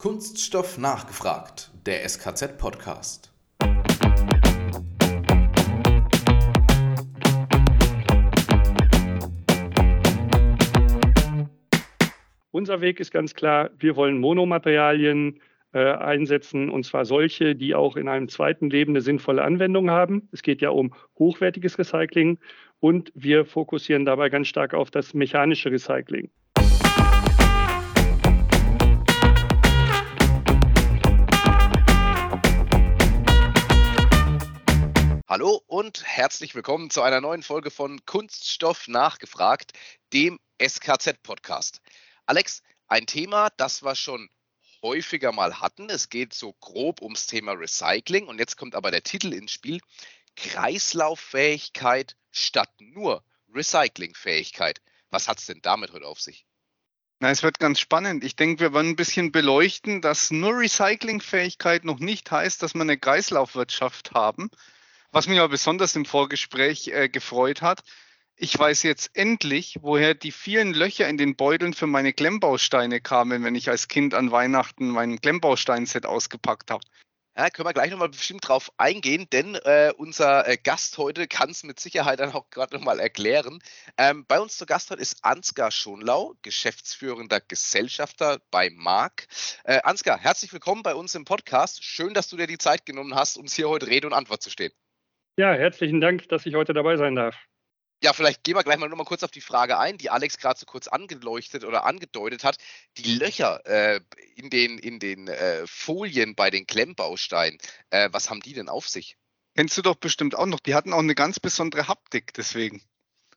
Kunststoff nachgefragt, der SKZ-Podcast. Unser Weg ist ganz klar, wir wollen Monomaterialien äh, einsetzen, und zwar solche, die auch in einem zweiten Leben eine sinnvolle Anwendung haben. Es geht ja um hochwertiges Recycling und wir fokussieren dabei ganz stark auf das mechanische Recycling. Hallo und herzlich willkommen zu einer neuen Folge von Kunststoff nachgefragt, dem SKZ-Podcast. Alex, ein Thema, das wir schon häufiger mal hatten. Es geht so grob ums Thema Recycling und jetzt kommt aber der Titel ins Spiel. Kreislauffähigkeit statt nur Recyclingfähigkeit. Was hat es denn damit heute auf sich? Na, es wird ganz spannend. Ich denke, wir wollen ein bisschen beleuchten, dass nur Recyclingfähigkeit noch nicht heißt, dass wir eine Kreislaufwirtschaft haben, was mich aber besonders im Vorgespräch äh, gefreut hat, ich weiß jetzt endlich, woher die vielen Löcher in den Beuteln für meine Klemmbausteine kamen, wenn ich als Kind an Weihnachten mein Klemmbaustein-Set ausgepackt habe. Ja, können wir gleich nochmal bestimmt drauf eingehen, denn äh, unser äh, Gast heute kann es mit Sicherheit dann auch gerade nochmal erklären. Ähm, bei uns zu Gast heute ist Ansgar Schonlau, geschäftsführender Gesellschafter bei Mark. Äh, Ansgar, herzlich willkommen bei uns im Podcast. Schön, dass du dir die Zeit genommen hast, uns hier heute Rede und Antwort zu stehen. Ja, herzlichen Dank, dass ich heute dabei sein darf. Ja, vielleicht gehen wir gleich mal nur mal kurz auf die Frage ein, die Alex gerade so kurz angeleuchtet oder angedeutet hat. Die Löcher äh, in den, in den äh, Folien bei den Klemmbausteinen, äh, was haben die denn auf sich? Kennst du doch bestimmt auch noch. Die hatten auch eine ganz besondere Haptik, deswegen.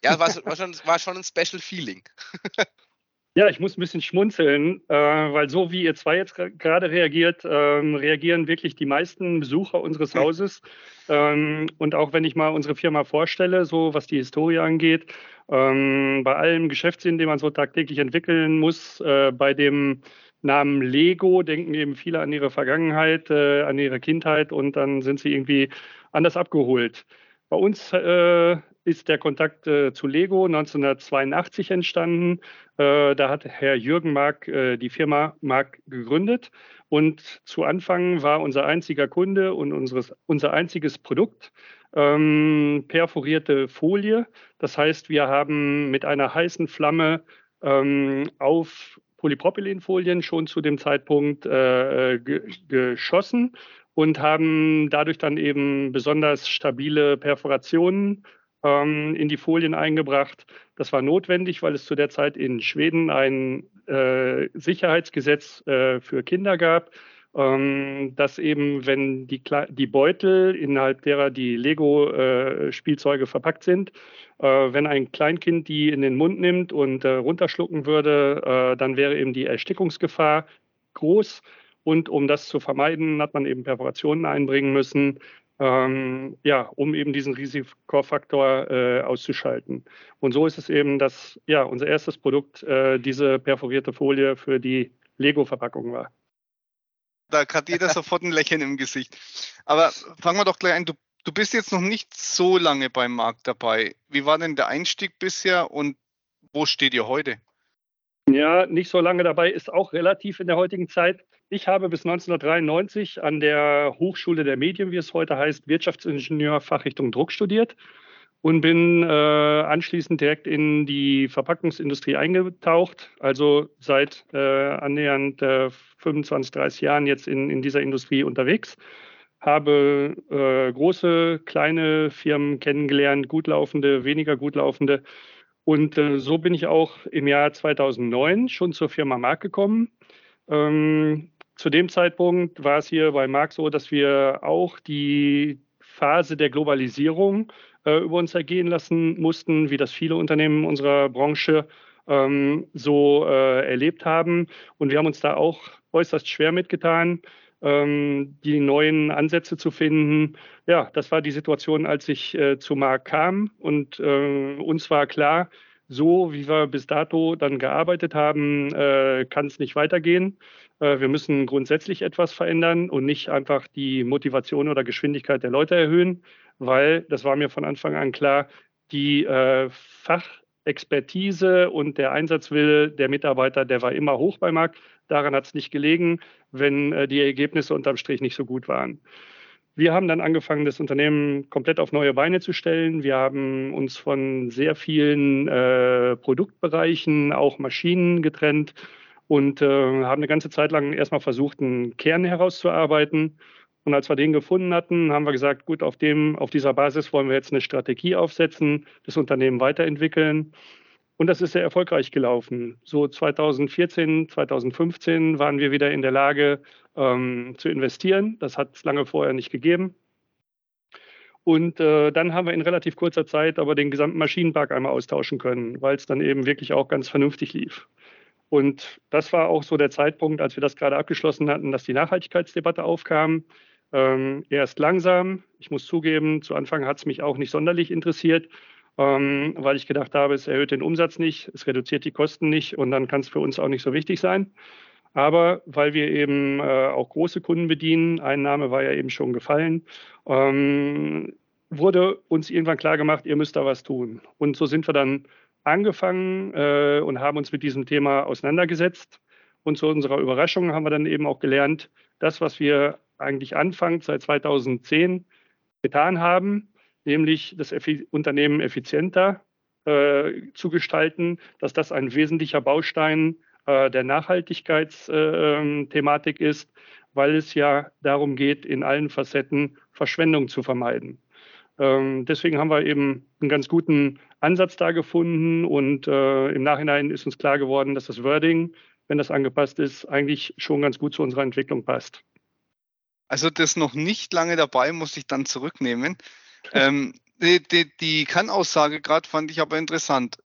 Ja, war, war, schon, war schon ein Special Feeling. Ja, ich muss ein bisschen schmunzeln, äh, weil so wie ihr zwei jetzt gerade reagiert, ähm, reagieren wirklich die meisten Besucher unseres Hauses. Ähm, und auch wenn ich mal unsere Firma vorstelle, so was die Historie angeht, ähm, bei allem Geschäftssinn, den man so tagtäglich entwickeln muss, äh, bei dem Namen Lego denken eben viele an ihre Vergangenheit, äh, an ihre Kindheit und dann sind sie irgendwie anders abgeholt. Bei uns äh, ist der Kontakt äh, zu Lego 1982 entstanden. Äh, da hat Herr Jürgen Mark äh, die Firma Mark gegründet. Und zu Anfang war unser einziger Kunde und unseres, unser einziges Produkt ähm, perforierte Folie. Das heißt, wir haben mit einer heißen Flamme ähm, auf Polypropylenfolien schon zu dem Zeitpunkt äh, ge geschossen und haben dadurch dann eben besonders stabile Perforationen ähm, in die Folien eingebracht. Das war notwendig, weil es zu der Zeit in Schweden ein äh, Sicherheitsgesetz äh, für Kinder gab, ähm, dass eben, wenn die, die, Beutel, innerhalb derer die Lego-Spielzeuge äh, verpackt sind, äh, wenn ein Kleinkind die in den Mund nimmt und äh, runterschlucken würde, äh, dann wäre eben die Erstickungsgefahr groß. Und um das zu vermeiden, hat man eben Perforationen einbringen müssen, ähm, ja, um eben diesen Risikofaktor äh, auszuschalten. Und so ist es eben, dass ja, unser erstes Produkt äh, diese perforierte Folie für die Lego-Verpackung war. Da hat jeder sofort ein Lächeln im Gesicht. Aber fangen wir doch gleich an. Du, du bist jetzt noch nicht so lange beim Markt dabei. Wie war denn der Einstieg bisher und wo steht ihr heute? Ja, nicht so lange dabei ist auch relativ in der heutigen Zeit. Ich habe bis 1993 an der Hochschule der Medien, wie es heute heißt, Wirtschaftsingenieur Fachrichtung Druck studiert und bin äh, anschließend direkt in die Verpackungsindustrie eingetaucht. Also seit äh, annähernd äh, 25, 30 Jahren jetzt in, in dieser Industrie unterwegs. Habe äh, große, kleine Firmen kennengelernt, gut laufende, weniger gut laufende. Und äh, so bin ich auch im Jahr 2009 schon zur Firma Mark gekommen. Ähm, zu dem Zeitpunkt war es hier bei Marc so, dass wir auch die Phase der Globalisierung äh, über uns ergehen lassen mussten, wie das viele Unternehmen unserer Branche ähm, so äh, erlebt haben. Und wir haben uns da auch äußerst schwer mitgetan, ähm, die neuen Ansätze zu finden. Ja, das war die Situation, als ich äh, zu Marc kam. Und äh, uns war klar, so wie wir bis dato dann gearbeitet haben, äh, kann es nicht weitergehen. Äh, wir müssen grundsätzlich etwas verändern und nicht einfach die Motivation oder Geschwindigkeit der Leute erhöhen, weil, das war mir von Anfang an klar, die äh, Fach Expertise und der Einsatzwille der Mitarbeiter, der war immer hoch bei Marc. Daran hat es nicht gelegen, wenn äh, die Ergebnisse unterm Strich nicht so gut waren. Wir haben dann angefangen, das Unternehmen komplett auf neue Beine zu stellen. Wir haben uns von sehr vielen äh, Produktbereichen, auch Maschinen getrennt und äh, haben eine ganze Zeit lang erstmal versucht, einen Kern herauszuarbeiten. Und als wir den gefunden hatten, haben wir gesagt, gut, auf, dem, auf dieser Basis wollen wir jetzt eine Strategie aufsetzen, das Unternehmen weiterentwickeln. Und das ist sehr erfolgreich gelaufen. So 2014, 2015 waren wir wieder in der Lage ähm, zu investieren. Das hat es lange vorher nicht gegeben. Und äh, dann haben wir in relativ kurzer Zeit aber den gesamten Maschinenpark einmal austauschen können, weil es dann eben wirklich auch ganz vernünftig lief. Und das war auch so der Zeitpunkt, als wir das gerade abgeschlossen hatten, dass die Nachhaltigkeitsdebatte aufkam. Ähm, erst langsam. Ich muss zugeben, zu Anfang hat es mich auch nicht sonderlich interessiert, ähm, weil ich gedacht habe, es erhöht den Umsatz nicht, es reduziert die Kosten nicht und dann kann es für uns auch nicht so wichtig sein. Aber weil wir eben äh, auch große Kunden bedienen, ein Name war ja eben schon gefallen, ähm, wurde uns irgendwann klar gemacht, ihr müsst da was tun. Und so sind wir dann angefangen äh, und haben uns mit diesem Thema auseinandergesetzt. Und zu unserer Überraschung haben wir dann eben auch gelernt, das, was wir eigentlich anfangs seit 2010 getan haben, nämlich das Effi Unternehmen effizienter äh, zu gestalten, dass das ein wesentlicher Baustein äh, der Nachhaltigkeitsthematik äh, ist, weil es ja darum geht, in allen Facetten Verschwendung zu vermeiden. Ähm, deswegen haben wir eben einen ganz guten Ansatz da gefunden und äh, im Nachhinein ist uns klar geworden, dass das Wording, wenn das angepasst ist, eigentlich schon ganz gut zu unserer Entwicklung passt. Also das noch nicht lange dabei, muss ich dann zurücknehmen. Ähm, die, die, die Kannaussage gerade fand ich aber interessant.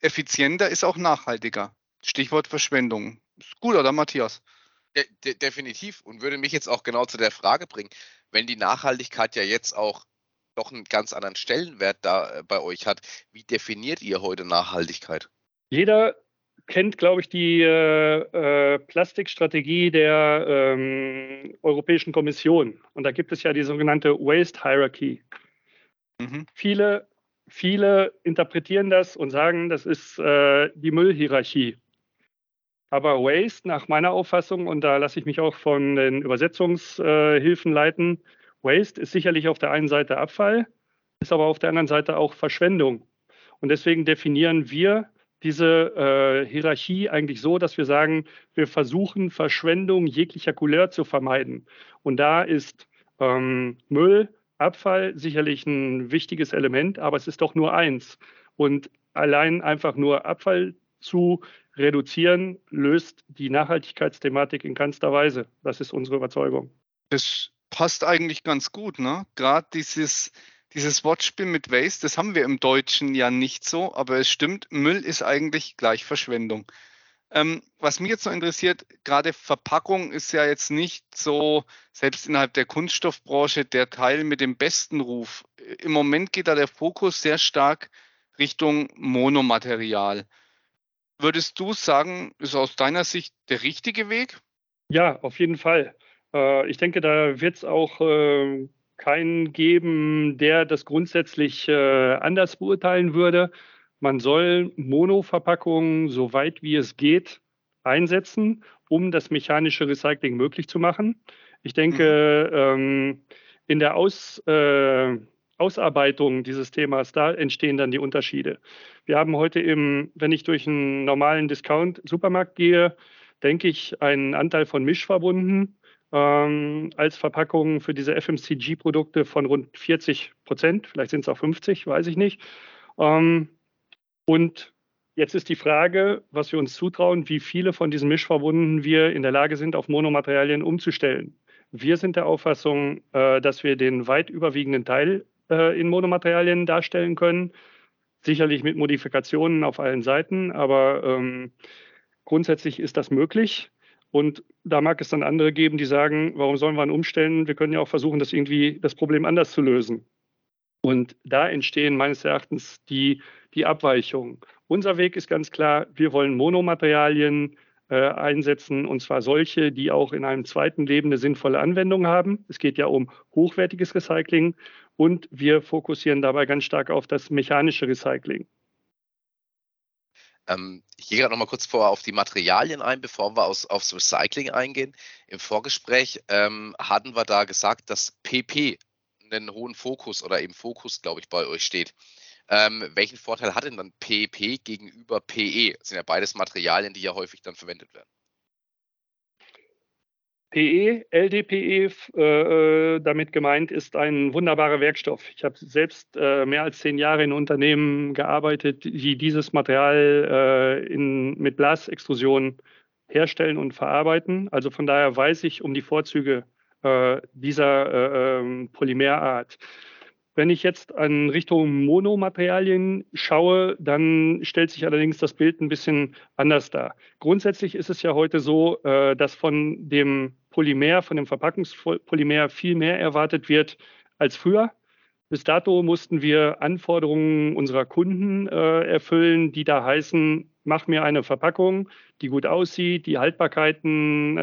Effizienter ist auch nachhaltiger. Stichwort Verschwendung. Ist gut, oder Matthias? De de definitiv und würde mich jetzt auch genau zu der Frage bringen, wenn die Nachhaltigkeit ja jetzt auch doch einen ganz anderen Stellenwert da äh, bei euch hat, wie definiert ihr heute Nachhaltigkeit? Jeder kennt, glaube ich, die äh, äh, Plastikstrategie der ähm, Europäischen Kommission. Und da gibt es ja die sogenannte Waste Hierarchy. Mhm. Viele, viele interpretieren das und sagen, das ist äh, die Müllhierarchie. Aber Waste, nach meiner Auffassung, und da lasse ich mich auch von den Übersetzungshilfen leiten, Waste ist sicherlich auf der einen Seite Abfall, ist aber auf der anderen Seite auch Verschwendung. Und deswegen definieren wir diese äh, Hierarchie eigentlich so, dass wir sagen, wir versuchen Verschwendung jeglicher Couleur zu vermeiden. Und da ist ähm, Müll, Abfall sicherlich ein wichtiges Element, aber es ist doch nur eins. Und allein einfach nur Abfall zu reduzieren, löst die Nachhaltigkeitsthematik in keinster Weise. Das ist unsere Überzeugung. Das passt eigentlich ganz gut, ne? Gerade dieses dieses Wortspiel mit Waste, das haben wir im Deutschen ja nicht so, aber es stimmt, Müll ist eigentlich gleich Verschwendung. Ähm, was mich jetzt noch interessiert, gerade Verpackung ist ja jetzt nicht so, selbst innerhalb der Kunststoffbranche, der Teil mit dem besten Ruf. Im Moment geht da der Fokus sehr stark Richtung Monomaterial. Würdest du sagen, ist aus deiner Sicht der richtige Weg? Ja, auf jeden Fall. Äh, ich denke, da wird es auch äh, keinen geben, der das grundsätzlich äh, anders beurteilen würde. Man soll Monoverpackungen so weit wie es geht einsetzen, um das mechanische Recycling möglich zu machen. Ich denke, mhm. ähm, in der Aus, äh, Ausarbeitung dieses Themas, da entstehen dann die Unterschiede. Wir haben heute im, wenn ich durch einen normalen Discount-Supermarkt gehe, denke ich, einen Anteil von Mischverbunden ähm, als Verpackung für diese FMCG-Produkte von rund 40 Prozent. Vielleicht sind es auch 50, weiß ich nicht. Ähm, und jetzt ist die Frage, was wir uns zutrauen, wie viele von diesen Mischverbunden wir in der Lage sind, auf Monomaterialien umzustellen. Wir sind der Auffassung, äh, dass wir den weit überwiegenden Teil äh, in Monomaterialien darstellen können. Sicherlich mit Modifikationen auf allen Seiten, aber ähm, grundsätzlich ist das möglich. Und da mag es dann andere geben, die sagen, warum sollen wir ihn umstellen? Wir können ja auch versuchen, das irgendwie das Problem anders zu lösen. Und da entstehen meines Erachtens die, die Abweichungen. Unser Weg ist ganz klar, wir wollen Monomaterialien äh, einsetzen, und zwar solche, die auch in einem zweiten Leben eine sinnvolle Anwendung haben. Es geht ja um hochwertiges Recycling und wir fokussieren dabei ganz stark auf das mechanische Recycling. Ähm, ich gehe gerade noch mal kurz vor auf die Materialien ein, bevor wir aus, aufs Recycling eingehen. Im Vorgespräch ähm, hatten wir da gesagt, dass PP einen hohen Fokus oder eben Fokus, glaube ich, bei euch steht. Ähm, welchen Vorteil hat denn dann PP gegenüber PE? Das sind ja beides Materialien, die ja häufig dann verwendet werden. PE, LDPE, äh, damit gemeint ist ein wunderbarer Werkstoff. Ich habe selbst äh, mehr als zehn Jahre in Unternehmen gearbeitet, die dieses Material äh, in, mit Blasextrusion herstellen und verarbeiten. Also von daher weiß ich um die Vorzüge äh, dieser äh, ähm, Polymerart. Wenn ich jetzt an Richtung Monomaterialien schaue, dann stellt sich allerdings das Bild ein bisschen anders dar. Grundsätzlich ist es ja heute so, äh, dass von dem Polymer, von dem Verpackungspolymer viel mehr erwartet wird als früher. Bis dato mussten wir Anforderungen unserer Kunden äh, erfüllen, die da heißen, mach mir eine Verpackung, die gut aussieht, die Haltbarkeiten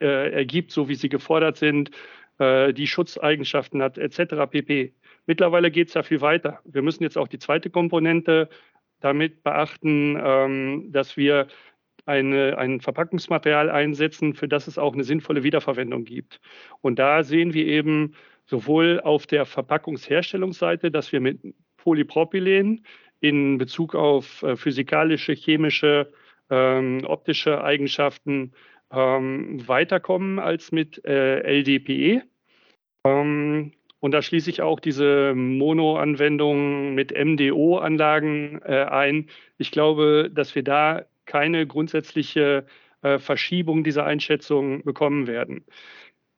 äh, ergibt, so wie sie gefordert sind, äh, die Schutzeigenschaften hat, etc. pp. Mittlerweile geht es ja viel weiter. Wir müssen jetzt auch die zweite Komponente damit beachten, ähm, dass wir eine, ein Verpackungsmaterial einsetzen, für das es auch eine sinnvolle Wiederverwendung gibt. Und da sehen wir eben sowohl auf der Verpackungsherstellungsseite, dass wir mit Polypropylen in Bezug auf äh, physikalische, chemische, ähm, optische Eigenschaften ähm, weiterkommen als mit äh, LDPE. Ähm, und da schließe ich auch diese Mono-Anwendung mit MDO-Anlagen äh, ein. Ich glaube, dass wir da keine grundsätzliche äh, Verschiebung dieser Einschätzung bekommen werden.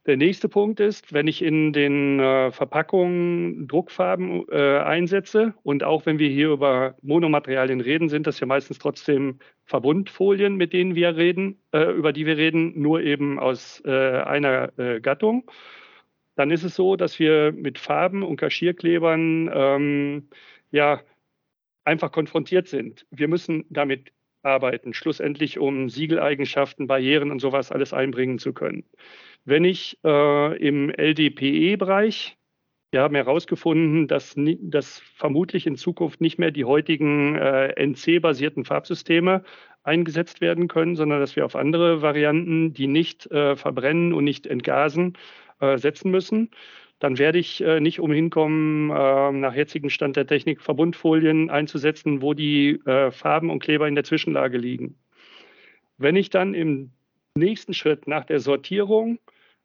Der nächste Punkt ist, wenn ich in den äh, Verpackungen Druckfarben äh, einsetze und auch wenn wir hier über Monomaterialien reden, sind das ja meistens trotzdem Verbundfolien, mit denen wir reden, äh, über die wir reden, nur eben aus äh, einer äh, Gattung. Dann ist es so, dass wir mit Farben und Kaschierklebern ähm, ja einfach konfrontiert sind. Wir müssen damit arbeiten, schlussendlich um Siegeleigenschaften, Barrieren und sowas alles einbringen zu können. Wenn ich äh, im LDPE-Bereich, wir haben herausgefunden, dass, dass vermutlich in Zukunft nicht mehr die heutigen äh, NC-basierten Farbsysteme eingesetzt werden können, sondern dass wir auf andere Varianten, die nicht äh, verbrennen und nicht entgasen, äh, setzen müssen dann werde ich äh, nicht umhin kommen, äh, nach jetzigem Stand der Technik Verbundfolien einzusetzen, wo die äh, Farben und Kleber in der Zwischenlage liegen. Wenn ich dann im nächsten Schritt nach der Sortierung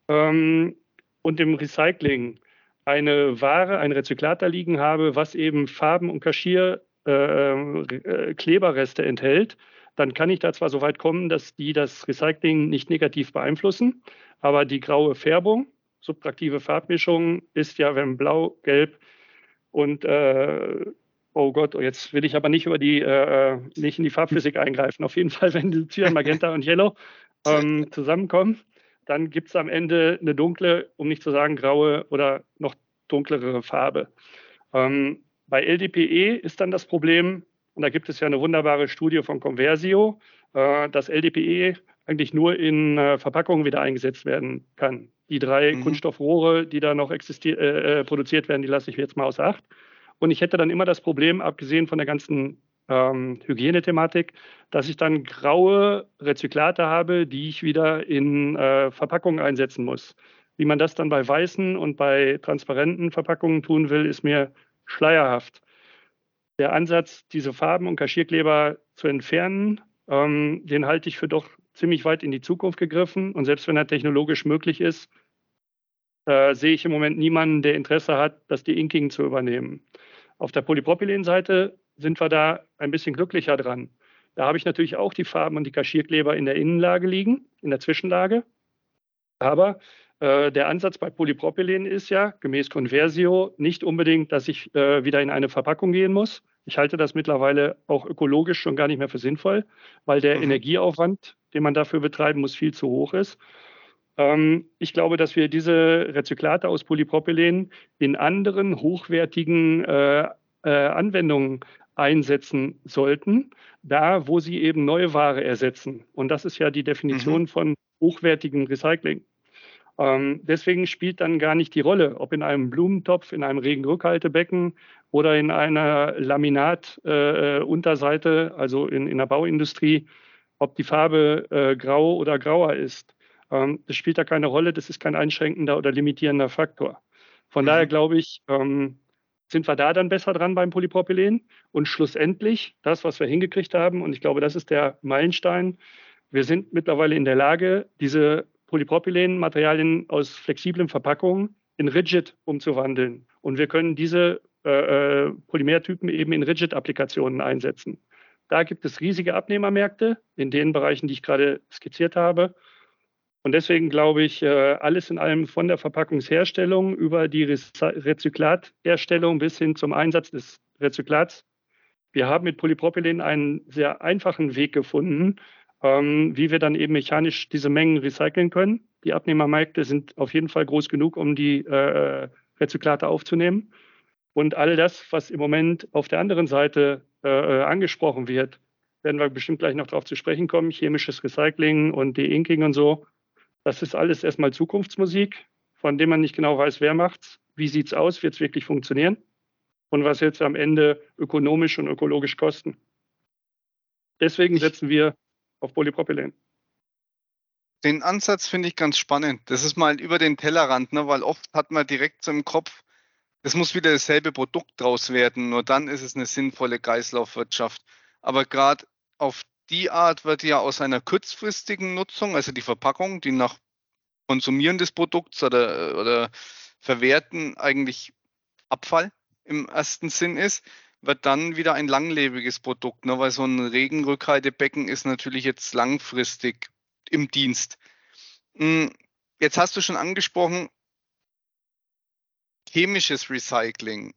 ähm, und dem Recycling eine Ware, ein Rezyklat da liegen habe, was eben Farben und Kaschier äh, äh, Kleberreste enthält, dann kann ich da zwar so weit kommen, dass die das Recycling nicht negativ beeinflussen, aber die graue Färbung subtraktive Farbmischung ist ja, wenn blau, gelb und äh, oh Gott, oh, jetzt will ich aber nicht über die, äh, äh nicht in die Farbphysik eingreifen. Auf jeden Fall, wenn die Cyan, Magenta und Yellow ähm, zusammenkommen, dann gibt es am Ende eine dunkle, um nicht zu sagen graue oder noch dunklere Farbe. Ähm, bei LDPE ist dann das Problem, und da gibt es ja eine wunderbare Studie von Conversio, äh, dass LDPE eigentlich nur in äh, Verpackungen wieder eingesetzt werden kann. Die drei mhm. Kunststoffrohre, die da noch äh, äh, produziert werden, die lasse ich jetzt mal außer Acht. Und ich hätte dann immer das Problem, abgesehen von der ganzen ähm, Hygienethematik, dass ich dann graue Rezyklate habe, die ich wieder in äh, Verpackungen einsetzen muss. Wie man das dann bei weißen und bei transparenten Verpackungen tun will, ist mir schleierhaft. Der Ansatz, diese Farben und Kaschierkleber zu entfernen, ähm, den halte ich für doch ziemlich weit in die Zukunft gegriffen. Und selbst wenn er technologisch möglich ist, äh, sehe ich im Moment niemanden, der Interesse hat, das De-Inking zu übernehmen. Auf der Polypropylen-Seite sind wir da ein bisschen glücklicher dran. Da habe ich natürlich auch die Farben und die Kaschierkleber in der Innenlage liegen, in der Zwischenlage. Aber äh, der Ansatz bei Polypropylen ist ja, gemäß Conversio, nicht unbedingt, dass ich äh, wieder in eine Verpackung gehen muss. Ich halte das mittlerweile auch ökologisch schon gar nicht mehr für sinnvoll, weil der mhm. Energieaufwand den man dafür betreiben muss, viel zu hoch ist. Ähm, ich glaube, dass wir diese Rezyklate aus Polypropylen in anderen hochwertigen äh, äh, Anwendungen einsetzen sollten, da wo sie eben neue Ware ersetzen. Und das ist ja die Definition mhm. von hochwertigem Recycling. Ähm, deswegen spielt dann gar nicht die Rolle, ob in einem Blumentopf, in einem Regenrückhaltebecken oder in einer Laminatunterseite, äh, also in, in der Bauindustrie, ob die Farbe äh, grau oder grauer ist. Ähm, das spielt da keine Rolle, das ist kein einschränkender oder limitierender Faktor. Von mhm. daher glaube ich, ähm, sind wir da dann besser dran beim Polypropylen. Und schlussendlich, das, was wir hingekriegt haben, und ich glaube, das ist der Meilenstein, wir sind mittlerweile in der Lage, diese Polypropylen-Materialien aus flexiblen Verpackungen in Rigid umzuwandeln. Und wir können diese äh, äh Polymertypen eben in Rigid-Applikationen einsetzen. Da gibt es riesige Abnehmermärkte in den Bereichen, die ich gerade skizziert habe. Und deswegen glaube ich, äh, alles in allem von der Verpackungsherstellung über die Rezyklatherstellung bis hin zum Einsatz des Rezyklats. Wir haben mit Polypropylen einen sehr einfachen Weg gefunden, ähm, wie wir dann eben mechanisch diese Mengen recyceln können. Die Abnehmermärkte sind auf jeden Fall groß genug, um die äh, Rezyklate aufzunehmen. Und all das, was im Moment auf der anderen Seite äh, angesprochen wird, werden wir bestimmt gleich noch darauf zu sprechen kommen, chemisches Recycling und De-Inking und so. Das ist alles erstmal Zukunftsmusik, von dem man nicht genau weiß, wer macht's, wie sieht's aus, wird es wirklich funktionieren und was jetzt am Ende ökonomisch und ökologisch kosten. Deswegen setzen wir auf Polypropylen. Den Ansatz finde ich ganz spannend. Das ist mal über den Tellerrand, ne? weil oft hat man direkt so im Kopf, es muss wieder dasselbe Produkt draus werden, nur dann ist es eine sinnvolle Kreislaufwirtschaft. Aber gerade auf die Art wird ja aus einer kurzfristigen Nutzung, also die Verpackung, die nach Konsumieren des Produkts oder, oder Verwerten eigentlich Abfall im ersten Sinn ist, wird dann wieder ein langlebiges Produkt, ne? weil so ein Regenrückhaltebecken ist natürlich jetzt langfristig im Dienst. Hm, jetzt hast du schon angesprochen, chemisches Recycling.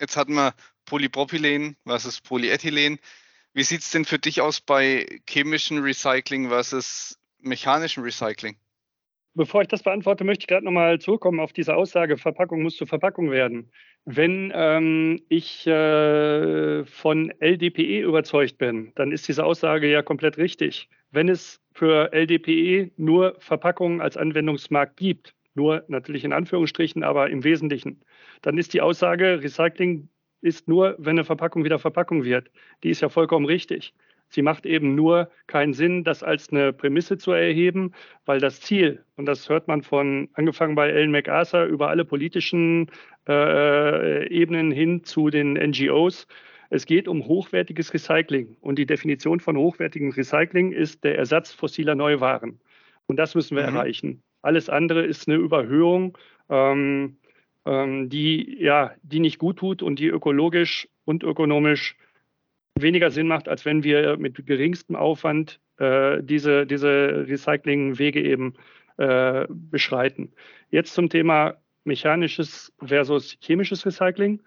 Jetzt hatten wir Polypropylen versus Polyethylen. Wie sieht es denn für dich aus bei chemischem Recycling versus mechanischem Recycling? Bevor ich das beantworte, möchte ich gerade nochmal zurückkommen auf diese Aussage, Verpackung muss zu Verpackung werden. Wenn ähm, ich äh, von LDPE überzeugt bin, dann ist diese Aussage ja komplett richtig. Wenn es für LDPE nur Verpackungen als Anwendungsmarkt gibt, nur natürlich in Anführungsstrichen, aber im Wesentlichen, dann ist die Aussage, Recycling ist nur, wenn eine Verpackung wieder Verpackung wird. Die ist ja vollkommen richtig. Sie macht eben nur keinen Sinn, das als eine Prämisse zu erheben, weil das Ziel, und das hört man von angefangen bei Ellen MacArthur über alle politischen äh, Ebenen hin zu den NGOs, es geht um hochwertiges Recycling. Und die Definition von hochwertigem Recycling ist der Ersatz fossiler Neuwaren. Und das müssen wir mhm. erreichen. Alles andere ist eine Überhöhung, ähm, ähm, die, ja, die nicht gut tut und die ökologisch und ökonomisch weniger Sinn macht, als wenn wir mit geringstem Aufwand äh, diese, diese Recyclingwege eben äh, beschreiten. Jetzt zum Thema mechanisches versus chemisches Recycling.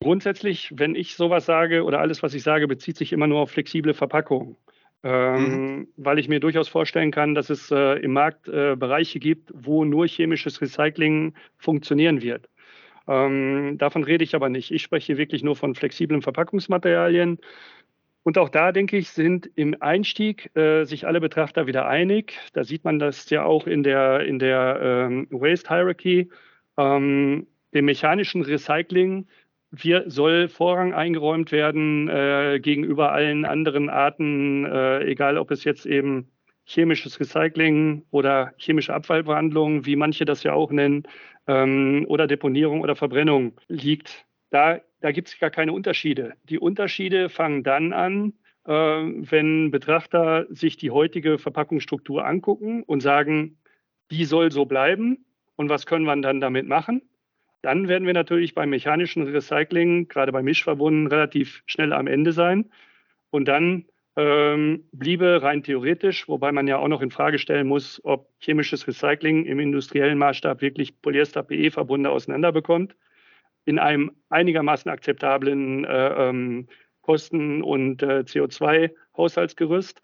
Grundsätzlich, wenn ich sowas sage oder alles, was ich sage, bezieht sich immer nur auf flexible Verpackungen ähm, mhm. weil ich mir durchaus vorstellen kann, dass es äh, im Markt äh, Bereiche gibt, wo nur chemisches Recycling funktionieren wird. Ähm, davon rede ich aber nicht. Ich spreche wirklich nur von flexiblen Verpackungsmaterialien. Und auch da, denke ich, sind im Einstieg äh, sich alle Betrachter wieder einig. Da sieht man das ja auch in der, in der ähm, Waste Hierarchy. Ähm, dem mechanischen Recycling wir soll Vorrang eingeräumt werden äh, gegenüber allen anderen Arten, äh, egal ob es jetzt eben chemisches Recycling oder chemische Abfallbehandlung, wie manche das ja auch nennen, ähm, oder Deponierung oder Verbrennung liegt. Da, da gibt es gar keine Unterschiede. Die Unterschiede fangen dann an, äh, wenn Betrachter sich die heutige Verpackungsstruktur angucken und sagen, die soll so bleiben und was können wir dann damit machen? Dann werden wir natürlich beim mechanischen Recycling, gerade bei Mischverbunden, relativ schnell am Ende sein. Und dann ähm, bliebe rein theoretisch, wobei man ja auch noch in Frage stellen muss, ob chemisches Recycling im industriellen Maßstab wirklich Polyester-PE-Verbunde auseinanderbekommt, in einem einigermaßen akzeptablen äh, ähm, Kosten- und äh, CO2-Haushaltsgerüst.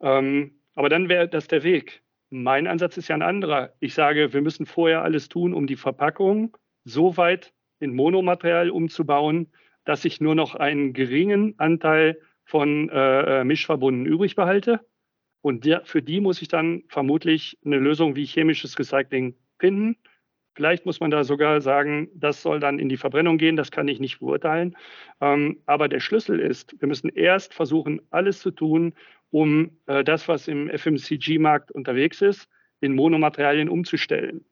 Ähm, aber dann wäre das der Weg. Mein Ansatz ist ja ein anderer. Ich sage, wir müssen vorher alles tun, um die Verpackung so weit in Monomaterial umzubauen, dass ich nur noch einen geringen Anteil von äh, äh Mischverbunden übrig behalte. Und der, für die muss ich dann vermutlich eine Lösung wie chemisches Recycling finden. Vielleicht muss man da sogar sagen, das soll dann in die Verbrennung gehen, das kann ich nicht beurteilen. Ähm, aber der Schlüssel ist, wir müssen erst versuchen, alles zu tun, um äh, das, was im FMCG-Markt unterwegs ist, in Monomaterialien umzustellen.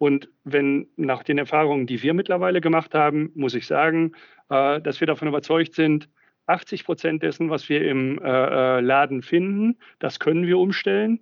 Und wenn nach den Erfahrungen, die wir mittlerweile gemacht haben, muss ich sagen, äh, dass wir davon überzeugt sind, 80 Prozent dessen, was wir im äh, äh, Laden finden, das können wir umstellen.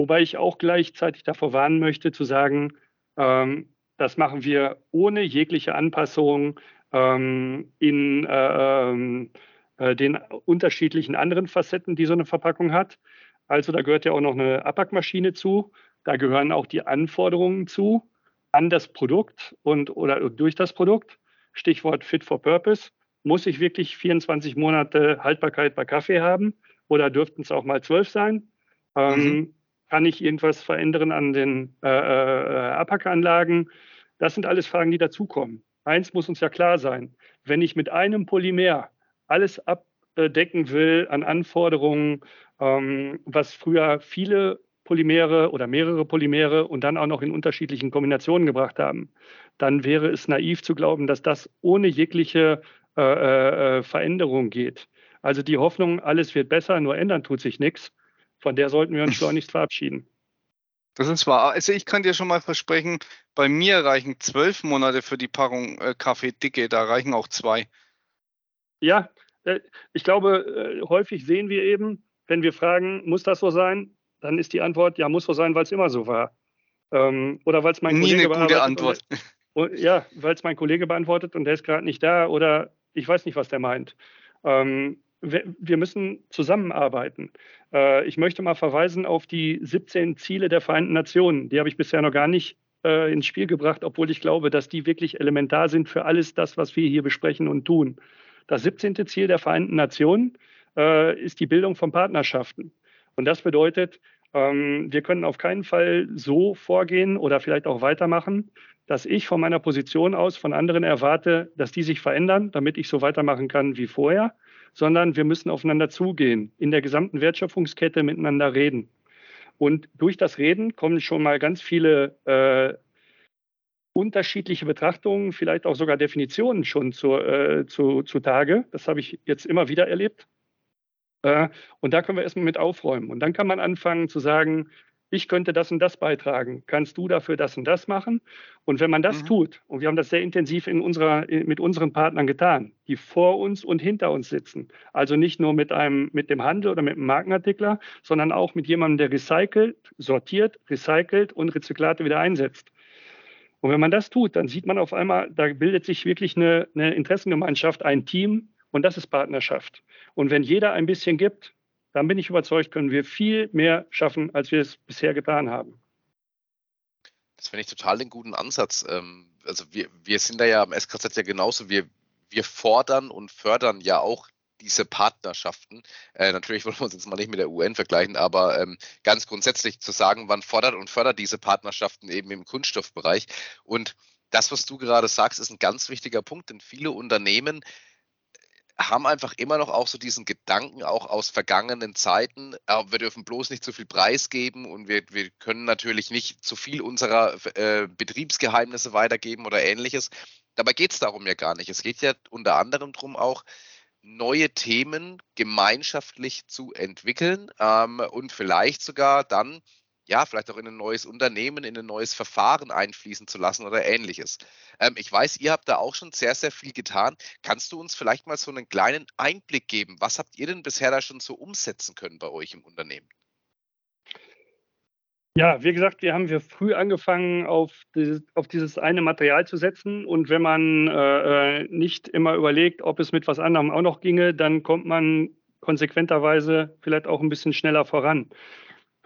Wobei ich auch gleichzeitig davor warnen möchte, zu sagen, ähm, das machen wir ohne jegliche Anpassung ähm, in äh, ähm, äh, den unterschiedlichen anderen Facetten, die so eine Verpackung hat. Also da gehört ja auch noch eine Abpackmaschine zu. Da gehören auch die Anforderungen zu an das Produkt und oder durch das Produkt. Stichwort Fit for Purpose. Muss ich wirklich 24 Monate Haltbarkeit bei Kaffee haben oder dürften es auch mal zwölf sein? Ähm, mhm. Kann ich irgendwas verändern an den äh, äh, Abpackanlagen? Das sind alles Fragen, die dazukommen. Eins muss uns ja klar sein. Wenn ich mit einem Polymer alles abdecken will an Anforderungen, ähm, was früher viele Polymere oder mehrere Polymere und dann auch noch in unterschiedlichen Kombinationen gebracht haben, dann wäre es naiv zu glauben, dass das ohne jegliche äh, äh, Veränderung geht. Also die Hoffnung, alles wird besser, nur ändern tut sich nichts, von der sollten wir uns schleunigst verabschieden. Das ist wahr. Also ich kann dir schon mal versprechen, bei mir reichen zwölf Monate für die Packung äh, Kaffee dicke, da reichen auch zwei. Ja, äh, ich glaube, äh, häufig sehen wir eben, wenn wir fragen, muss das so sein, dann ist die Antwort, ja, muss so sein, weil es immer so war. Ähm, oder weil es mein Nie Kollege eine gute Antwort. Und, ja, weil es mein Kollege beantwortet und der ist gerade nicht da oder ich weiß nicht, was der meint. Ähm, wir müssen zusammenarbeiten. Äh, ich möchte mal verweisen auf die 17 Ziele der Vereinten Nationen. Die habe ich bisher noch gar nicht äh, ins Spiel gebracht, obwohl ich glaube, dass die wirklich elementar sind für alles das, was wir hier besprechen und tun. Das 17. Ziel der Vereinten Nationen äh, ist die Bildung von Partnerschaften. Und das bedeutet, ähm, wir können auf keinen Fall so vorgehen oder vielleicht auch weitermachen, dass ich von meiner Position aus von anderen erwarte, dass die sich verändern, damit ich so weitermachen kann wie vorher, sondern wir müssen aufeinander zugehen, in der gesamten Wertschöpfungskette miteinander reden. Und durch das Reden kommen schon mal ganz viele äh, unterschiedliche Betrachtungen, vielleicht auch sogar Definitionen schon zu, äh, zu, zutage. Das habe ich jetzt immer wieder erlebt. Äh, und da können wir erstmal mit aufräumen. Und dann kann man anfangen zu sagen, ich könnte das und das beitragen. Kannst du dafür das und das machen? Und wenn man das mhm. tut, und wir haben das sehr intensiv in unserer, mit unseren Partnern getan, die vor uns und hinter uns sitzen, also nicht nur mit einem, mit dem Handel oder mit einem Markenartikler, sondern auch mit jemandem, der recycelt, sortiert, recycelt und Rezyklate wieder einsetzt. Und wenn man das tut, dann sieht man auf einmal, da bildet sich wirklich eine, eine Interessengemeinschaft, ein Team, und das ist Partnerschaft. Und wenn jeder ein bisschen gibt, dann bin ich überzeugt, können wir viel mehr schaffen, als wir es bisher getan haben. Das finde ich total den guten Ansatz. Ähm, also wir, wir sind da ja am SKZ ja genauso. Wir, wir fordern und fördern ja auch diese Partnerschaften. Äh, natürlich wollen wir uns jetzt mal nicht mit der UN vergleichen, aber ähm, ganz grundsätzlich zu sagen, man fordert und fördert diese Partnerschaften eben im Kunststoffbereich. Und das, was du gerade sagst, ist ein ganz wichtiger Punkt, denn viele Unternehmen haben einfach immer noch auch so diesen Gedanken, auch aus vergangenen Zeiten, äh, wir dürfen bloß nicht zu viel preisgeben und wir, wir können natürlich nicht zu viel unserer äh, Betriebsgeheimnisse weitergeben oder ähnliches. Dabei geht es darum ja gar nicht. Es geht ja unter anderem darum auch, neue Themen gemeinschaftlich zu entwickeln ähm, und vielleicht sogar dann ja, vielleicht auch in ein neues Unternehmen, in ein neues Verfahren einfließen zu lassen oder ähnliches. Ähm, ich weiß, ihr habt da auch schon sehr, sehr viel getan. Kannst du uns vielleicht mal so einen kleinen Einblick geben? Was habt ihr denn bisher da schon so umsetzen können bei euch im Unternehmen? Ja, wie gesagt, wir haben wir früh angefangen, auf dieses, auf dieses eine Material zu setzen. Und wenn man äh, äh nicht immer überlegt, ob es mit was anderem auch noch ginge, dann kommt man konsequenterweise vielleicht auch ein bisschen schneller voran.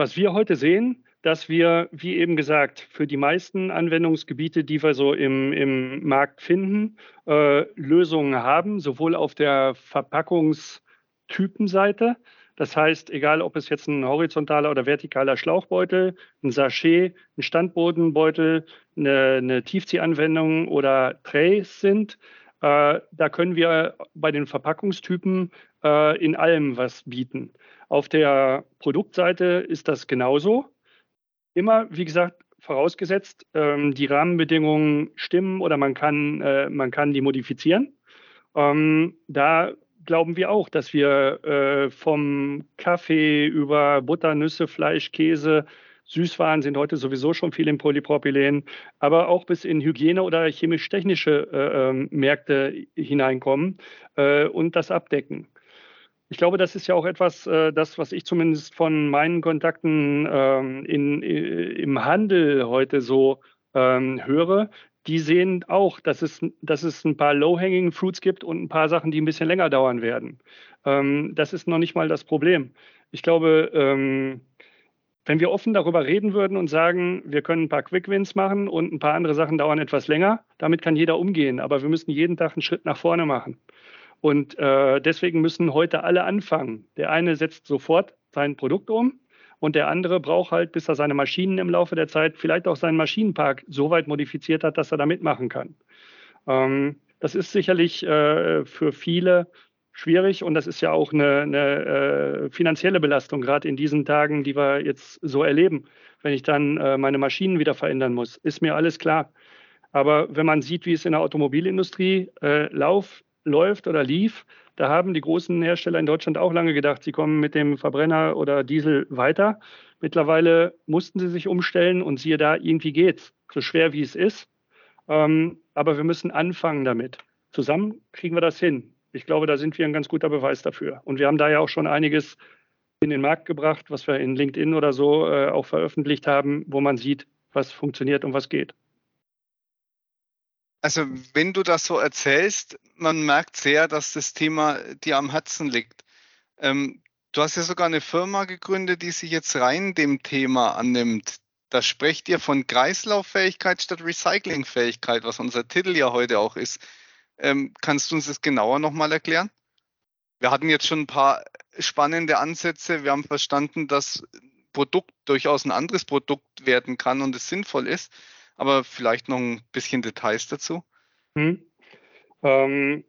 Was wir heute sehen, dass wir, wie eben gesagt, für die meisten Anwendungsgebiete, die wir so im, im Markt finden, äh, Lösungen haben, sowohl auf der Verpackungstypenseite, das heißt, egal ob es jetzt ein horizontaler oder vertikaler Schlauchbeutel, ein Sachet, ein Standbodenbeutel, eine, eine Tiefziehanwendung oder Trays sind, Äh, da können wir bei den Verpackungstypen äh, in allem was bieten. Auf der Produktseite ist das genauso. Immer, wie gesagt, vorausgesetzt, ähm, die Rahmenbedingungen stimmen oder man kann, äh, man kann die modifizieren. Ähm, da glauben wir auch, dass wir äh, vom Kaffee über Butter, Nüsse, Fleisch, Käse, Süßwaren sind heute sowieso schon viel im Polypropylen, aber auch bis in Hygiene- oder chemisch-technische äh, ähm, Märkte hineinkommen äh, und das abdecken. Ich glaube, das ist ja auch etwas, äh, das, was ich zumindest von meinen Kontakten ähm, in, im Handel heute so ähm, höre. Die sehen auch, dass es, dass es ein paar Low-Hanging Fruits gibt und ein paar Sachen, die ein bisschen länger dauern werden. Ähm, das ist noch nicht mal das Problem. Ich glaube, ähm, wenn wir offen darüber reden würden und sagen, wir können ein paar Quick Wins machen und ein paar andere Sachen dauern etwas länger, damit kann jeder umgehen. Aber wir müssen jeden Tag einen Schritt nach vorne machen. Und äh, deswegen müssen heute alle anfangen. Der eine setzt sofort sein Produkt um und der andere braucht halt, bis er seine Maschinen im Laufe der Zeit, vielleicht auch seinen Maschinenpark so weit modifiziert hat, dass er da mitmachen kann. Ähm, das ist sicherlich äh, für viele schwierig und das ist ja auch eine, eine äh, finanzielle Belastung, gerade in diesen Tagen, die wir jetzt so erleben. Wenn ich dann äh, meine Maschinen wieder verändern muss, ist mir alles klar. Aber wenn man sieht, wie es in der Automobilindustrie äh, lauf, läuft oder lief, da haben die großen Hersteller in Deutschland auch lange gedacht, sie kommen mit dem Verbrenner oder Diesel weiter. Mittlerweile mussten sie sich umstellen und siehe da, irgendwie geht's, so schwer wie es ist. Ähm, aber wir müssen anfangen damit. Zusammen kriegen wir das hin. Ich glaube, da sind wir ein ganz guter Beweis dafür. Und wir haben da ja auch schon einiges in den Markt gebracht, was wir in LinkedIn oder so äh, auch veröffentlicht haben, wo man sieht, was funktioniert und was geht. Also wenn du das so erzählst, man merkt sehr, dass das Thema dir am Herzen liegt. Ähm, du hast ja sogar eine Firma gegründet, die sich jetzt rein dem Thema annimmt. Da sprecht ihr von Kreislauffähigkeit statt Recyclingfähigkeit, was unser Titel ja heute auch ist. Ähm, kannst du uns das genauer nochmal erklären? Wir hatten jetzt schon ein paar spannende Ansätze. Wir haben verstanden, dass Produkt durchaus ein anderes Produkt werden kann und es sinnvoll ist aber vielleicht noch ein bisschen Details dazu. Hm. Ähm,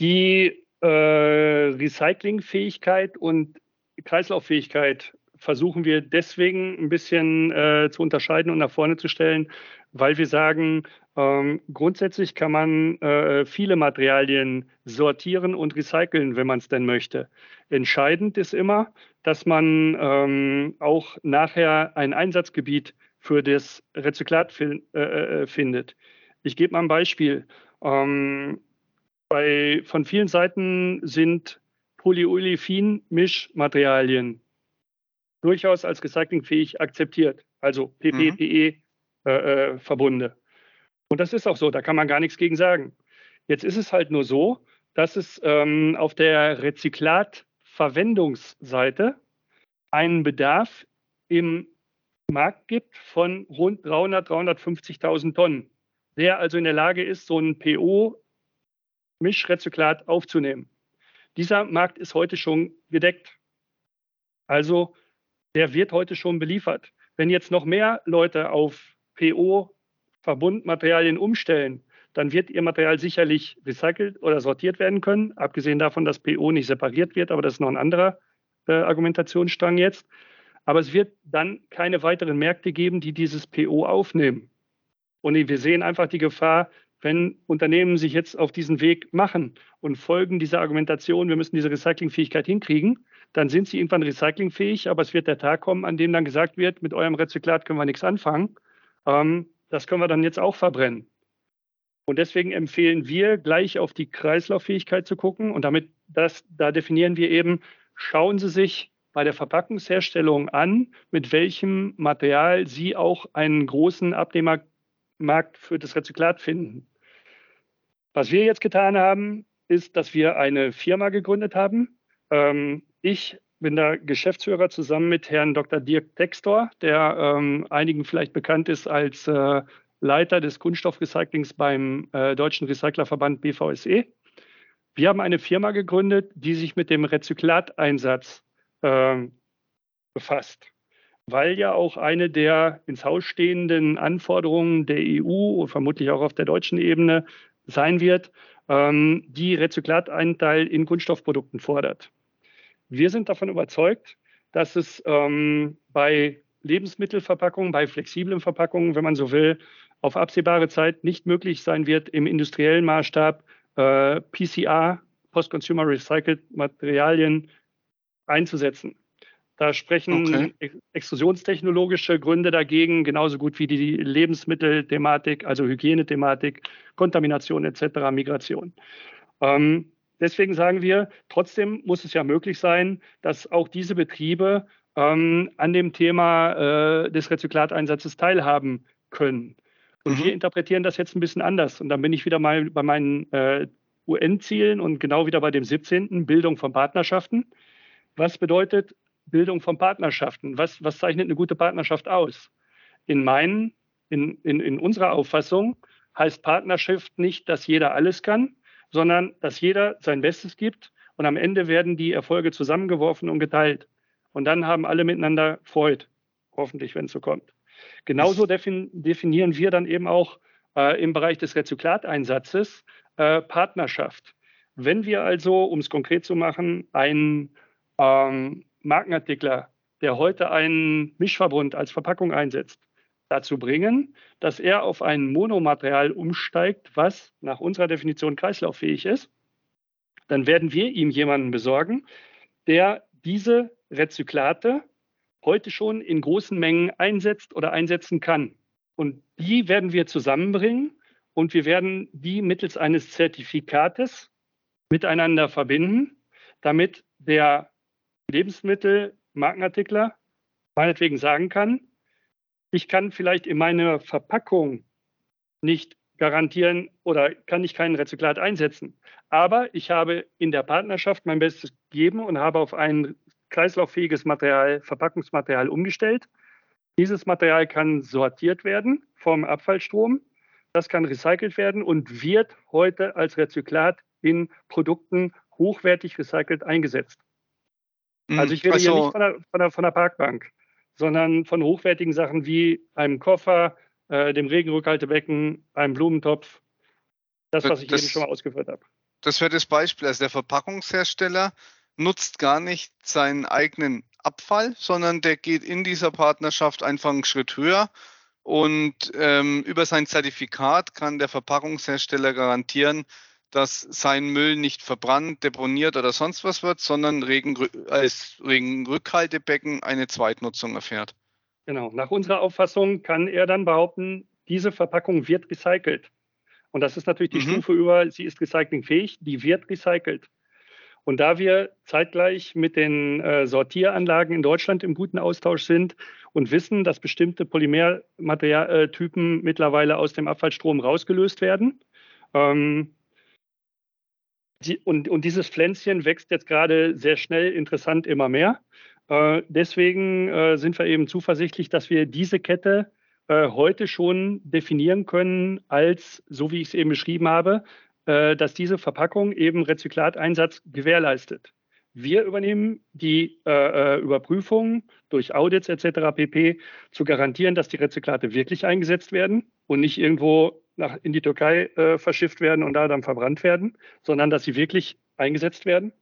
die äh, Recyclingfähigkeit und Kreislauffähigkeit versuchen wir deswegen ein bisschen äh, zu unterscheiden und nach vorne zu stellen, weil wir sagen, ähm, grundsätzlich kann man äh, viele Materialien sortieren und recyceln, wenn man es denn möchte. Entscheidend ist immer, dass man ähm, auch nachher ein Einsatzgebiet für das Rezyklat fin äh, äh, findet. Ich gebe mal ein Beispiel. Ähm, bei, von vielen Seiten sind Polyolefin-Mischmaterialien durchaus als recyclingfähig akzeptiert, also PP-PE-Verbunde. Mhm. Äh, äh Und das ist auch so, da kann man gar nichts gegen sagen. Jetzt ist es halt nur so, dass es ähm, auf der Rezyklatverwendungsseite einen Bedarf im Markt gibt von rund 300, 350.000 Tonnen, der also in der Lage ist, so ein PO-Mischrezyklat aufzunehmen. Dieser Markt ist heute schon gedeckt. Also der wird heute schon beliefert. Wenn jetzt noch mehr Leute auf PO-Verbundmaterialien umstellen, dann wird ihr Material sicherlich recycelt oder sortiert werden können, abgesehen davon, dass PO nicht separiert wird, aber das ist noch ein anderer äh, Argumentationsstrang jetzt. Aber es wird dann keine weiteren Märkte geben, die dieses PO aufnehmen. Und wir sehen einfach die Gefahr, wenn Unternehmen sich jetzt auf diesen Weg machen und folgen dieser Argumentation, wir müssen diese Recyclingfähigkeit hinkriegen, dann sind sie irgendwann recyclingfähig, aber es wird der Tag kommen, an dem dann gesagt wird, mit eurem Rezyklat können wir nichts anfangen. Ähm, das können wir dann jetzt auch verbrennen. Und deswegen empfehlen wir, gleich auf die Kreislauffähigkeit zu gucken. Und damit das, da definieren wir eben, schauen Sie sich bei der Verpackungsherstellung an, mit welchem Material Sie auch einen großen Abnehmermarkt für das Rezyklat finden. Was wir jetzt getan haben, ist, dass wir eine Firma gegründet haben. Ähm, ich bin der Geschäftsführer zusammen mit Herrn Dr. Dirk Textor, der ähm, einigen vielleicht bekannt ist als äh, Leiter des Kunststoffrecyclings beim äh, Deutschen Recyclerverband BVSE. Wir haben eine Firma gegründet, die sich mit dem Rezyklateinsatz äh, befasst. Weil ja auch eine der ins Haus stehenden Anforderungen der EU und vermutlich auch auf der deutschen Ebene sein wird, ähm, die Rezyklateinteil in Kunststoffprodukten fordert. Wir sind davon überzeugt, dass es ähm, bei Lebensmittelverpackungen, bei flexiblen Verpackungen, wenn man so will, auf absehbare Zeit nicht möglich sein wird, im industriellen Maßstab äh, PCR, Post-Consumer Recycled Materialien einzusetzen. Da sprechen okay. extrusionstechnologische Gründe dagegen, genauso gut wie die Lebensmittelthematik, also Hygienethematik, Kontamination etc., Migration. Ähm, deswegen sagen wir, trotzdem muss es ja möglich sein, dass auch diese Betriebe ähm, an dem Thema äh, des Rezyklateinsatzes teilhaben können. Und mhm. wir interpretieren das jetzt ein bisschen anders. Und dann bin ich wieder mal bei meinen äh, UN-Zielen und genau wieder bei dem 17. Bildung von Partnerschaften. Was bedeutet Bildung von Partnerschaften? Was, was zeichnet eine gute Partnerschaft aus? In meinen, in, in, in unserer Auffassung heißt Partnerschaft nicht, dass jeder alles kann, sondern dass jeder sein Bestes gibt und am Ende werden die Erfolge zusammengeworfen und geteilt. Und dann haben alle miteinander Freude, hoffentlich, wenn es so kommt. Genauso defin definieren wir dann eben auch äh, im Bereich des Rezyklateinsatzes äh, Partnerschaft. Wenn wir also, um es konkret zu machen, einen ähm, Markenartikler, der heute einen Mischverbund als Verpackung einsetzt, dazu bringen, dass er auf ein Monomaterial umsteigt, was nach unserer Definition kreislauffähig ist, dann werden wir ihm jemanden besorgen, der diese Rezyklate heute schon in großen Mengen einsetzt oder einsetzen kann. Und die werden wir zusammenbringen und wir werden die mittels eines Zertifikates miteinander verbinden, damit der Lebensmittel-Markenartikler meinetwegen sagen kann, ich kann vielleicht in meiner Verpackung nicht garantieren oder kann ich keinen Rezyklat einsetzen. Aber ich habe in der Partnerschaft mein Bestes gegeben und habe auf ein kreislauffähiges Material, Verpackungsmaterial umgestellt. Dieses Material kann sortiert werden vom Abfallstrom. Das kann recycelt werden und wird heute als Rezyklat in Produkten hochwertig recycelt eingesetzt. Mhm. Also ich rede also, hier nicht von der, von, der, von der, Parkbank, sondern von hochwertigen Sachen wie einem Koffer, äh, dem Regenrückhaltebecken, einem Blumentopf. Das, was ich das, eben schon mal ausgeführt habe. Das wäre das Beispiel. Also der Verpackungshersteller nutzt gar nicht seinen eigenen Abfall, sondern der geht in dieser Partnerschaft einfach einen Schritt höher und ähm, über sein Zertifikat kann der Verpackungshersteller garantieren, dass sein Müll nicht verbrannt, deponiert oder sonst was wird, sondern Regen, als Regenrückhaltebecken eine Zweitnutzung erfährt. Genau. Nach unserer Auffassung kann er dann behaupten, diese Verpackung wird recycelt. Und das ist natürlich die mhm. Stufe über, sie ist recyclingfähig, die wird recycelt. Und da wir zeitgleich mit den äh, Sortieranlagen in Deutschland im guten Austausch sind und wissen, dass bestimmte Polymermaterialtypen mittlerweile aus dem Abfallstrom rausgelöst werden, ähm, die, und, und, dieses Pflänzchen wächst jetzt gerade sehr schnell, interessant immer mehr. Äh, deswegen äh, sind wir eben zuversichtlich, dass wir diese Kette äh, heute schon definieren können als, so wie ich es eben beschrieben habe, äh, dass diese Verpackung eben Rezyklateinsatz gewährleistet. Wir übernehmen die äh, äh, Überprüfung durch Audits etc. pp. zu garantieren, dass die Rezyklate wirklich eingesetzt werden und nicht irgendwo nach, in die Türkei äh, verschifft werden und da dann verbrannt werden, sondern dass sie wirklich eingesetzt werden.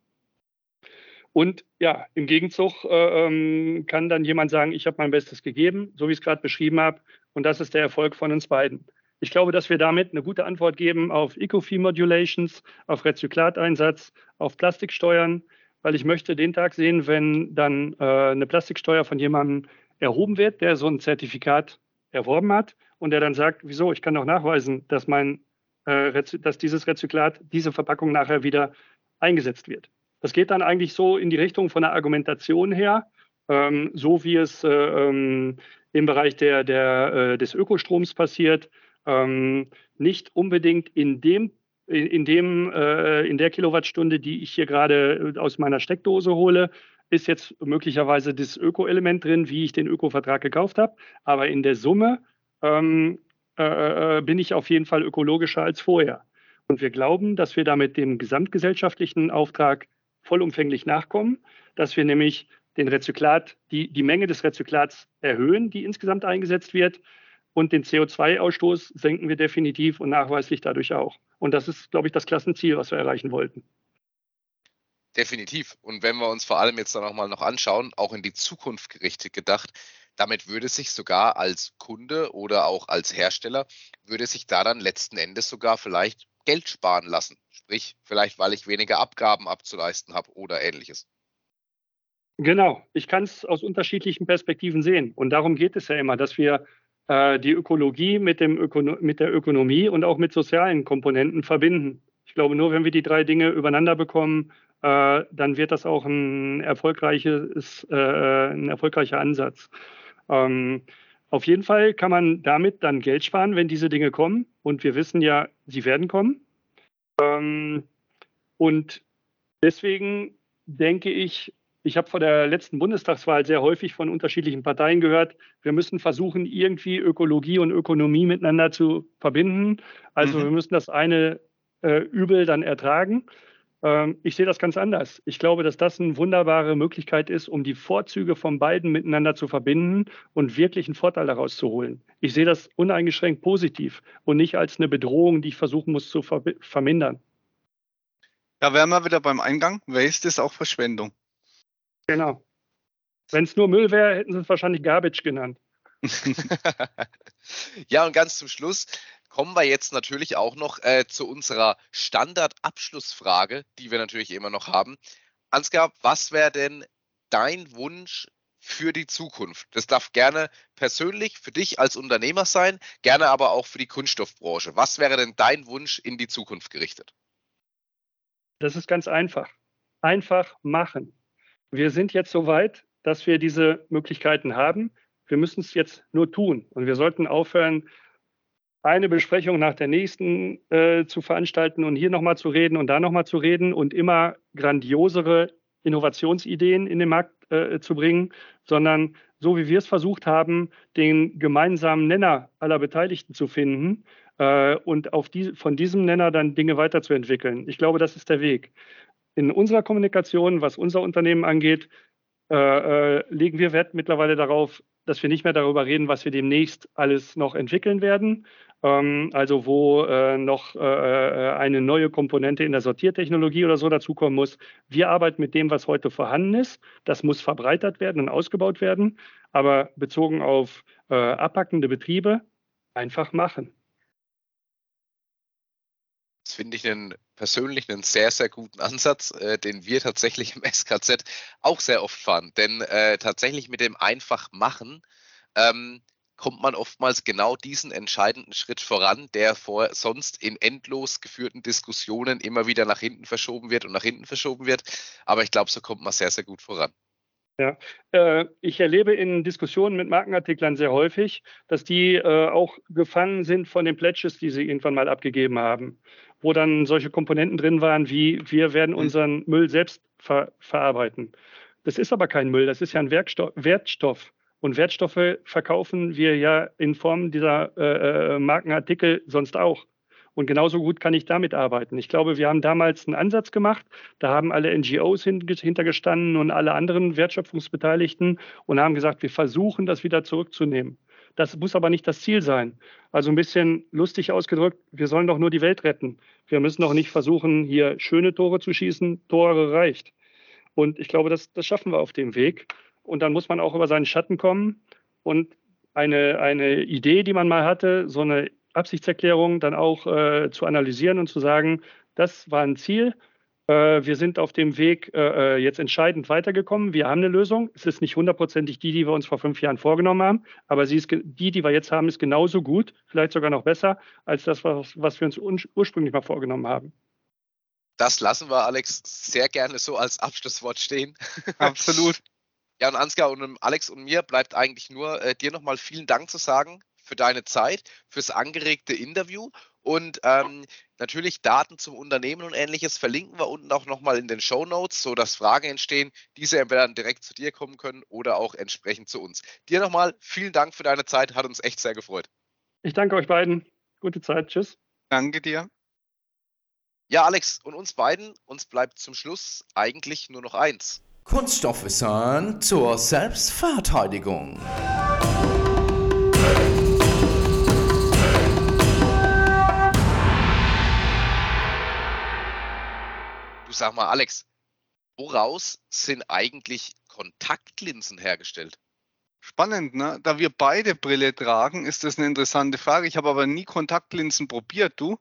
Und ja, im Gegenzug äh, ähm, kann dann jemand sagen, ich habe mein Bestes gegeben, so wie ich es gerade beschrieben habe, und das ist der Erfolg von uns beiden. Ich glaube, dass wir damit eine gute Antwort geben auf Eco-Fee-Modulations, auf Rezyklateinsatz, auf Plastiksteuern, weil ich möchte den Tag sehen, wenn dann äh, eine Plastiksteuer von jemandem erhoben wird, der so ein Zertifikat erworben hat und der dann sagt, wieso, ich kann doch nachweisen, dass, mein, äh, dass dieses Rezyklat, diese Verpackung nachher wieder eingesetzt wird. Das geht dann eigentlich so in die Richtung von der Argumentation her, ähm, so wie es äh, ähm, im Bereich der, der, äh, des Ökostroms passiert, ähm, nicht unbedingt in dem in, dem, äh, in der Kilowattstunde, die ich hier gerade äh, aus meiner Steckdose hole, ist jetzt möglicherweise das Öko-Element drin, wie ich den Öko-Vertrag gekauft habe. Aber in der Summe ähm, äh, äh, bin ich auf jeden Fall ökologischer als vorher. Und wir glauben, dass wir damit dem gesamtgesellschaftlichen Auftrag vollumfänglich nachkommen, dass wir nämlich den Rezyklat, die, die Menge des Rezyklats erhöhen, die insgesamt eingesetzt wird, und den CO2-Ausstoß senken wir definitiv und nachweislich dadurch auch. Und das ist, glaube ich, das Klassenziel, was wir erreichen wollten. Definitiv. Und wenn wir uns vor allem jetzt dann auch mal noch anschauen, auch in die Zukunft gerichtet gedacht, damit würde sich sogar als Kunde oder auch als Hersteller, würde sich da dann letzten Endes sogar vielleicht Geld sparen lassen. Sprich, vielleicht weil ich weniger Abgaben abzuleisten habe oder ähnliches. Genau, ich kann es aus unterschiedlichen Perspektiven sehen. Und darum geht es ja immer, dass wir äh, die Ökologie mit, dem Ökono mit der Ökonomie und auch mit sozialen Komponenten verbinden. Ich glaube, nur wenn wir die drei Dinge übereinander bekommen, äh, dann wird das auch ein, erfolgreiches, äh, ein erfolgreicher Ansatz. Ähm, auf jeden Fall kann man damit dann Geld sparen, wenn diese Dinge kommen. Und wir wissen ja, sie werden kommen. Ähm, und deswegen denke ich, ich habe vor der letzten Bundestagswahl sehr häufig von unterschiedlichen Parteien gehört, wir müssen versuchen, irgendwie Ökologie und Ökonomie miteinander zu verbinden. Also mhm. wir müssen das eine äh, Übel dann ertragen. Ähm, ich sehe das ganz anders. Ich glaube, dass das eine wunderbare Möglichkeit ist, um die Vorzüge von beiden miteinander zu verbinden und wirklich einen Vorteil daraus zu holen. Ich sehe das uneingeschränkt positiv und nicht als eine Bedrohung, die ich versuchen muss zu vermindern. Ja, wären wir wieder beim Eingang. Waste ist auch Verschwendung. Genau. Wenn es nur Müll wäre, hätten sie es wahrscheinlich Garbage genannt. ja, und ganz zum Schluss kommen wir jetzt natürlich auch noch äh, zu unserer Standardabschlussfrage, die wir natürlich immer noch haben. Ansgar, was wäre denn dein Wunsch für die Zukunft? Das darf gerne persönlich für dich als Unternehmer sein, gerne aber auch für die Kunststoffbranche. Was wäre denn dein Wunsch in die Zukunft gerichtet? Das ist ganz einfach. Einfach machen wir sind jetzt so weit, dass wir diese Möglichkeiten haben. Wir müssen es jetzt nur tun. Und wir sollten aufhören, eine Besprechung nach der nächsten äh, zu veranstalten und hier nochmal zu reden und da nochmal zu reden und immer grandiosere Innovationsideen in den Markt äh, zu bringen, sondern so wie wir es versucht haben, den gemeinsamen Nenner aller Beteiligten zu finden äh, und auf die, von diesem Nenner dann Dinge weiterzuentwickeln. Ich glaube, das ist der Weg in unserer Kommunikation, was unser Unternehmen angeht, äh, äh, legen wir Wert mittlerweile darauf, dass wir nicht mehr darüber reden, was wir demnächst alles noch entwickeln werden. Ähm, also wo äh, noch äh, äh, eine neue Komponente in der Sortiertechnologie oder so dazukommen muss. Wir arbeiten mit dem, was heute vorhanden ist. Das muss verbreitert werden und ausgebaut werden. Aber bezogen auf äh, abpackende Betriebe, einfach machen. Finde ich einen, persönlich einen sehr, sehr guten Ansatz, äh, den wir tatsächlich im SKZ auch sehr oft fahren. Denn äh, tatsächlich mit dem einfach machen ähm, kommt man oftmals genau diesen entscheidenden Schritt voran, der vor sonst in endlos geführten Diskussionen immer wieder nach hinten verschoben wird und nach hinten verschoben wird. Aber ich glaube, so kommt man sehr, sehr gut voran. Ja, äh, ich erlebe in Diskussionen mit Markenartiklern sehr häufig, dass die äh, auch gefangen sind von den Pledges, die sie irgendwann mal abgegeben haben, wo dann solche Komponenten drin waren, wie wir werden mhm. unseren Müll selbst ver verarbeiten. Das ist aber kein Müll, das ist ja ein Werkstoff, Wertstoff. Und Wertstoffe verkaufen wir ja in Form dieser äh, äh Markenartikel sonst auch. Und genauso gut kann ich damit arbeiten. Ich glaube, wir haben damals einen Ansatz gemacht. Da haben alle NGOs hintergestanden und alle anderen Wertschöpfungsbeteiligten und haben gesagt, wir versuchen das wieder zurückzunehmen. Das muss aber nicht das Ziel sein. Also ein bisschen lustig ausgedrückt, wir sollen doch nur die Welt retten. Wir müssen doch nicht versuchen, hier schöne Tore zu schießen. Tore reicht. Und ich glaube, das, das schaffen wir auf dem Weg. Und dann muss man auch über seinen Schatten kommen und eine, eine Idee, die man mal hatte, so eine Absichtserklärung dann auch äh, zu analysieren und zu sagen, das war ein Ziel. Äh, wir sind auf dem Weg äh, äh, jetzt entscheidend weitergekommen. Wir haben eine Lösung. Es ist nicht hundertprozentig die, die wir uns vor fünf Jahren vorgenommen haben, aber sie ist die, die wir jetzt haben, ist genauso gut, vielleicht sogar noch besser als das, was, was wir uns ursprünglich mal vorgenommen haben. Das lassen wir, Alex, sehr gerne so als Abschlusswort stehen. Absolut. Ja, und Ansgar und Alex und mir bleibt eigentlich nur, äh, dir nochmal vielen Dank zu sagen für deine Zeit, fürs angeregte Interview und ähm, natürlich Daten zum Unternehmen und ähnliches verlinken wir unten auch nochmal in den Show Notes, sodass Fragen entstehen, diese entweder dann direkt zu dir kommen können oder auch entsprechend zu uns. Dir nochmal vielen Dank für deine Zeit, hat uns echt sehr gefreut. Ich danke euch beiden. Gute Zeit. Tschüss. Danke dir. Ja, Alex, und uns beiden, uns bleibt zum Schluss eigentlich nur noch eins. Kunststoffwissern zur Selbstverteidigung. Sag mal, Alex, woraus sind eigentlich Kontaktlinsen hergestellt? Spannend, ne? Da wir beide Brille tragen, ist das eine interessante Frage. Ich habe aber nie Kontaktlinsen probiert, du?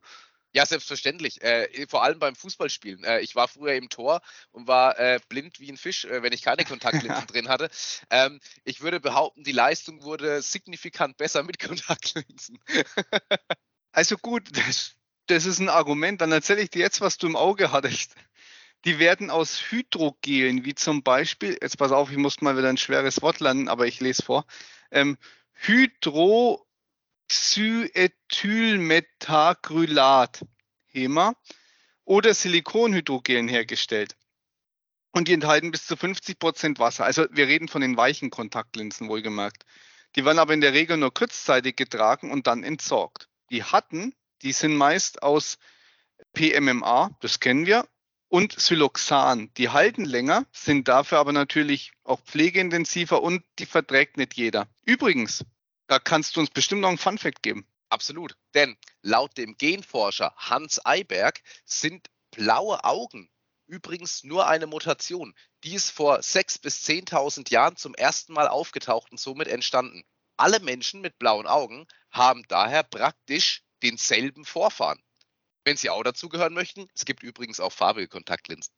Ja, selbstverständlich. Äh, vor allem beim Fußballspielen. Äh, ich war früher im Tor und war äh, blind wie ein Fisch, äh, wenn ich keine Kontaktlinsen drin hatte. Ähm, ich würde behaupten, die Leistung wurde signifikant besser mit Kontaktlinsen. also gut, das, das ist ein Argument. Dann erzähle ich dir jetzt, was du im Auge hattest. Die werden aus Hydrogelen, wie zum Beispiel, jetzt pass auf, ich muss mal wieder ein schweres Wort lernen, aber ich lese vor. Ähm, Hydroxyethylmetacrylat, HEMA, oder Silikonhydrogen hergestellt. Und die enthalten bis zu 50 Prozent Wasser. Also wir reden von den weichen Kontaktlinsen wohlgemerkt. Die werden aber in der Regel nur kurzzeitig getragen und dann entsorgt. Die hatten, die sind meist aus PMMA, das kennen wir, und Siloxan. Die halten länger, sind dafür aber natürlich auch pflegeintensiver und die verträgt nicht jeder. Übrigens, da kannst du uns bestimmt noch einen Funfact geben. Absolut, denn laut dem Genforscher Hans Eiberg sind blaue Augen übrigens nur eine Mutation. Die ist vor 6.000 bis 10.000 Jahren zum ersten Mal aufgetaucht und somit entstanden. Alle Menschen mit blauen Augen haben daher praktisch denselben Vorfahren. Wenn Sie auch dazugehören möchten, es gibt übrigens auch farbige Kontaktlinsen.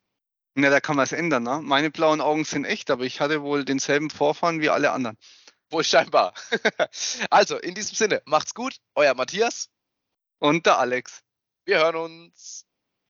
Na, da kann man es ändern. Ne? Meine blauen Augen sind echt, aber ich hatte wohl denselben Vorfahren wie alle anderen. Wohl scheinbar. also, in diesem Sinne, macht's gut. Euer Matthias. Und der Alex. Wir hören uns.